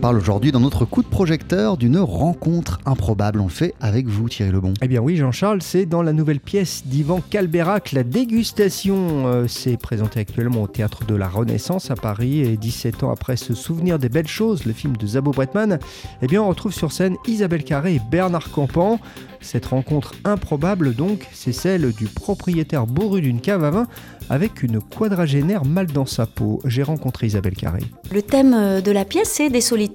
parle aujourd'hui dans notre coup de projecteur d'une rencontre improbable. On le fait avec vous, Thierry Lebon. Eh bien oui, Jean-Charles, c'est dans la nouvelle pièce d'Ivan Calberac, La Dégustation. Euh, c'est présenté actuellement au Théâtre de la Renaissance à Paris et 17 ans après ce souvenir des belles choses, le film de Zabo Bretman, eh bien on retrouve sur scène Isabelle Carré et Bernard Campan. Cette rencontre improbable donc, c'est celle du propriétaire bourru d'une cave à vin avec une quadragénaire mal dans sa peau. J'ai rencontré Isabelle Carré. Le thème euh, de la pièce, c'est des solitudes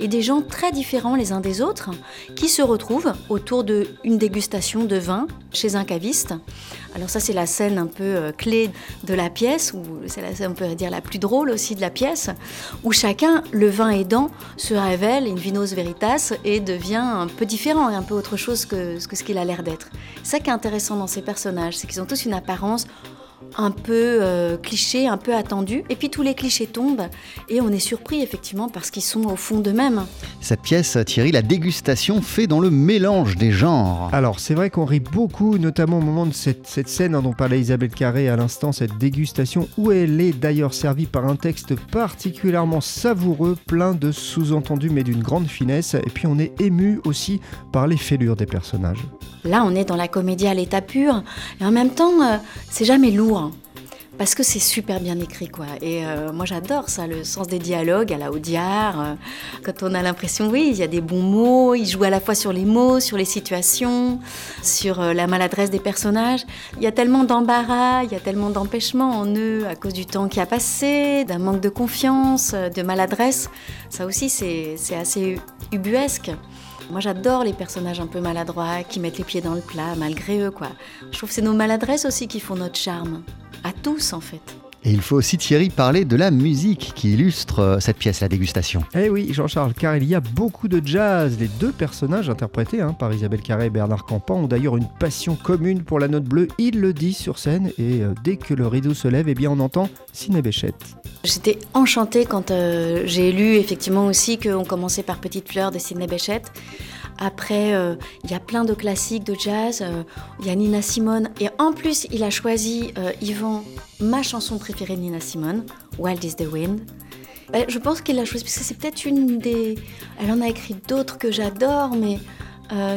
et des gens très différents les uns des autres qui se retrouvent autour d'une dégustation de vin chez un caviste. Alors ça, c'est la scène un peu euh, clé de la pièce, ou c'est la scène, on peut dire, la plus drôle aussi de la pièce, où chacun, le vin aidant, se révèle une vinos veritas et devient un peu différent et un peu autre chose que, que ce qu'il a l'air d'être. Ça qui est intéressant dans ces personnages, c'est qu'ils ont tous une apparence un peu euh, cliché, un peu attendu. Et puis tous les clichés tombent et on est surpris effectivement parce qu'ils sont au fond d'eux-mêmes. Cette pièce, Thierry, la dégustation fait dans le mélange des genres. Alors c'est vrai qu'on rit beaucoup, notamment au moment de cette, scène hein, dont parlait Isabelle Carré à l'instant, cette dégustation où elle est d'ailleurs servie par un texte particulièrement savoureux, plein de sous-entendus mais d'une grande finesse. Et puis on est ému aussi par les fêlures des personnages. Là on est dans la comédie à l'état pur et en même temps euh, c'est jamais lourd 우. Parce que c'est super bien écrit quoi. Et euh, moi j'adore ça, le sens des dialogues à la Audiard. Euh, quand on a l'impression, oui, il y a des bons mots, il joue à la fois sur les mots, sur les situations, sur euh, la maladresse des personnages. Il y a tellement d'embarras, il y a tellement d'empêchements en eux à cause du temps qui a passé, d'un manque de confiance, de maladresse. Ça aussi c'est assez ubuesque. Moi, j'adore les personnages un peu maladroits qui mettent les pieds dans le plat malgré eux, quoi. Je trouve que c'est nos maladresses aussi qui font notre charme. À tous, en fait. Et il faut aussi, Thierry, parler de la musique qui illustre euh, cette pièce, la dégustation. Eh oui, Jean-Charles, car il y a beaucoup de jazz. Les deux personnages interprétés hein, par Isabelle Carré et Bernard Campan ont d'ailleurs une passion commune pour la note bleue. Il le dit sur scène et euh, dès que le rideau se lève, eh bien, on entend Ciné Béchette. J'étais enchantée quand euh, j'ai lu effectivement aussi qu'on commençait par Petite fleur de Sidney Béchette. Après, euh, il y a plein de classiques de jazz. Euh, il y a Nina Simone. Et en plus, il a choisi, Yvan, ma chanson préférée de Nina Simone, Wild is the Wind. je pense qu'il l'a choisi parce que c'est peut-être une des. Elle en a écrit d'autres que j'adore, mais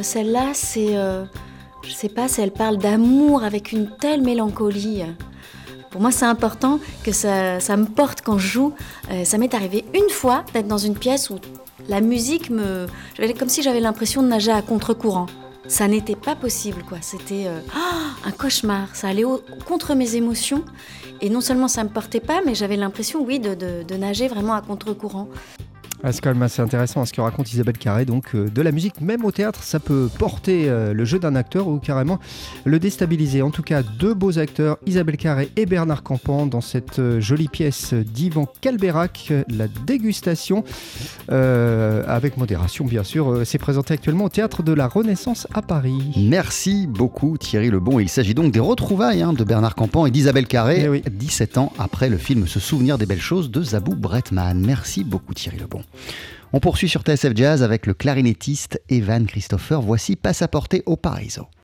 celle-là, c'est. je sais pas si elle parle d'amour avec une telle mélancolie. Pour moi, c'est important que ça, me porte quand je joue. Euh, ça m'est arrivé une fois d'être dans une pièce où la musique me. Comme si j'avais l'impression de nager à contre-courant. Ça n'était pas possible, quoi. C'était euh, un cauchemar. Ça allait contre mes émotions. Et non seulement ça me portait pas, mais j'avais l'impression, oui, de nager vraiment à contre-courant. Ah, c'est quand même assez intéressant hein, ce que raconte Isabelle Carré. Donc, euh, de la musique, même au théâtre, ça peut porter euh, le jeu d'un acteur ou carrément le déstabiliser. En tout cas, deux beaux acteurs, Isabelle Carré et Bernard Campan, dans cette euh, jolie pièce d'Ivan Calberac, La dégustation, avec modération, bien sûr. c'est présenté actuellement au théâtre de la Renaissance à Paris. Merci beaucoup, Thierry Lebon. Il s'agit donc des retrouvailles hein, de Bernard Campan et d'Isabelle Carré, 17 eh ans après le film Se souvenir des belles choses de Zabou Bretman. Merci beaucoup, Thierry Lebon. On poursuit sur TSF Jazz avec le clarinettiste Evan Christopher. Voici Passaporté au Paraiso.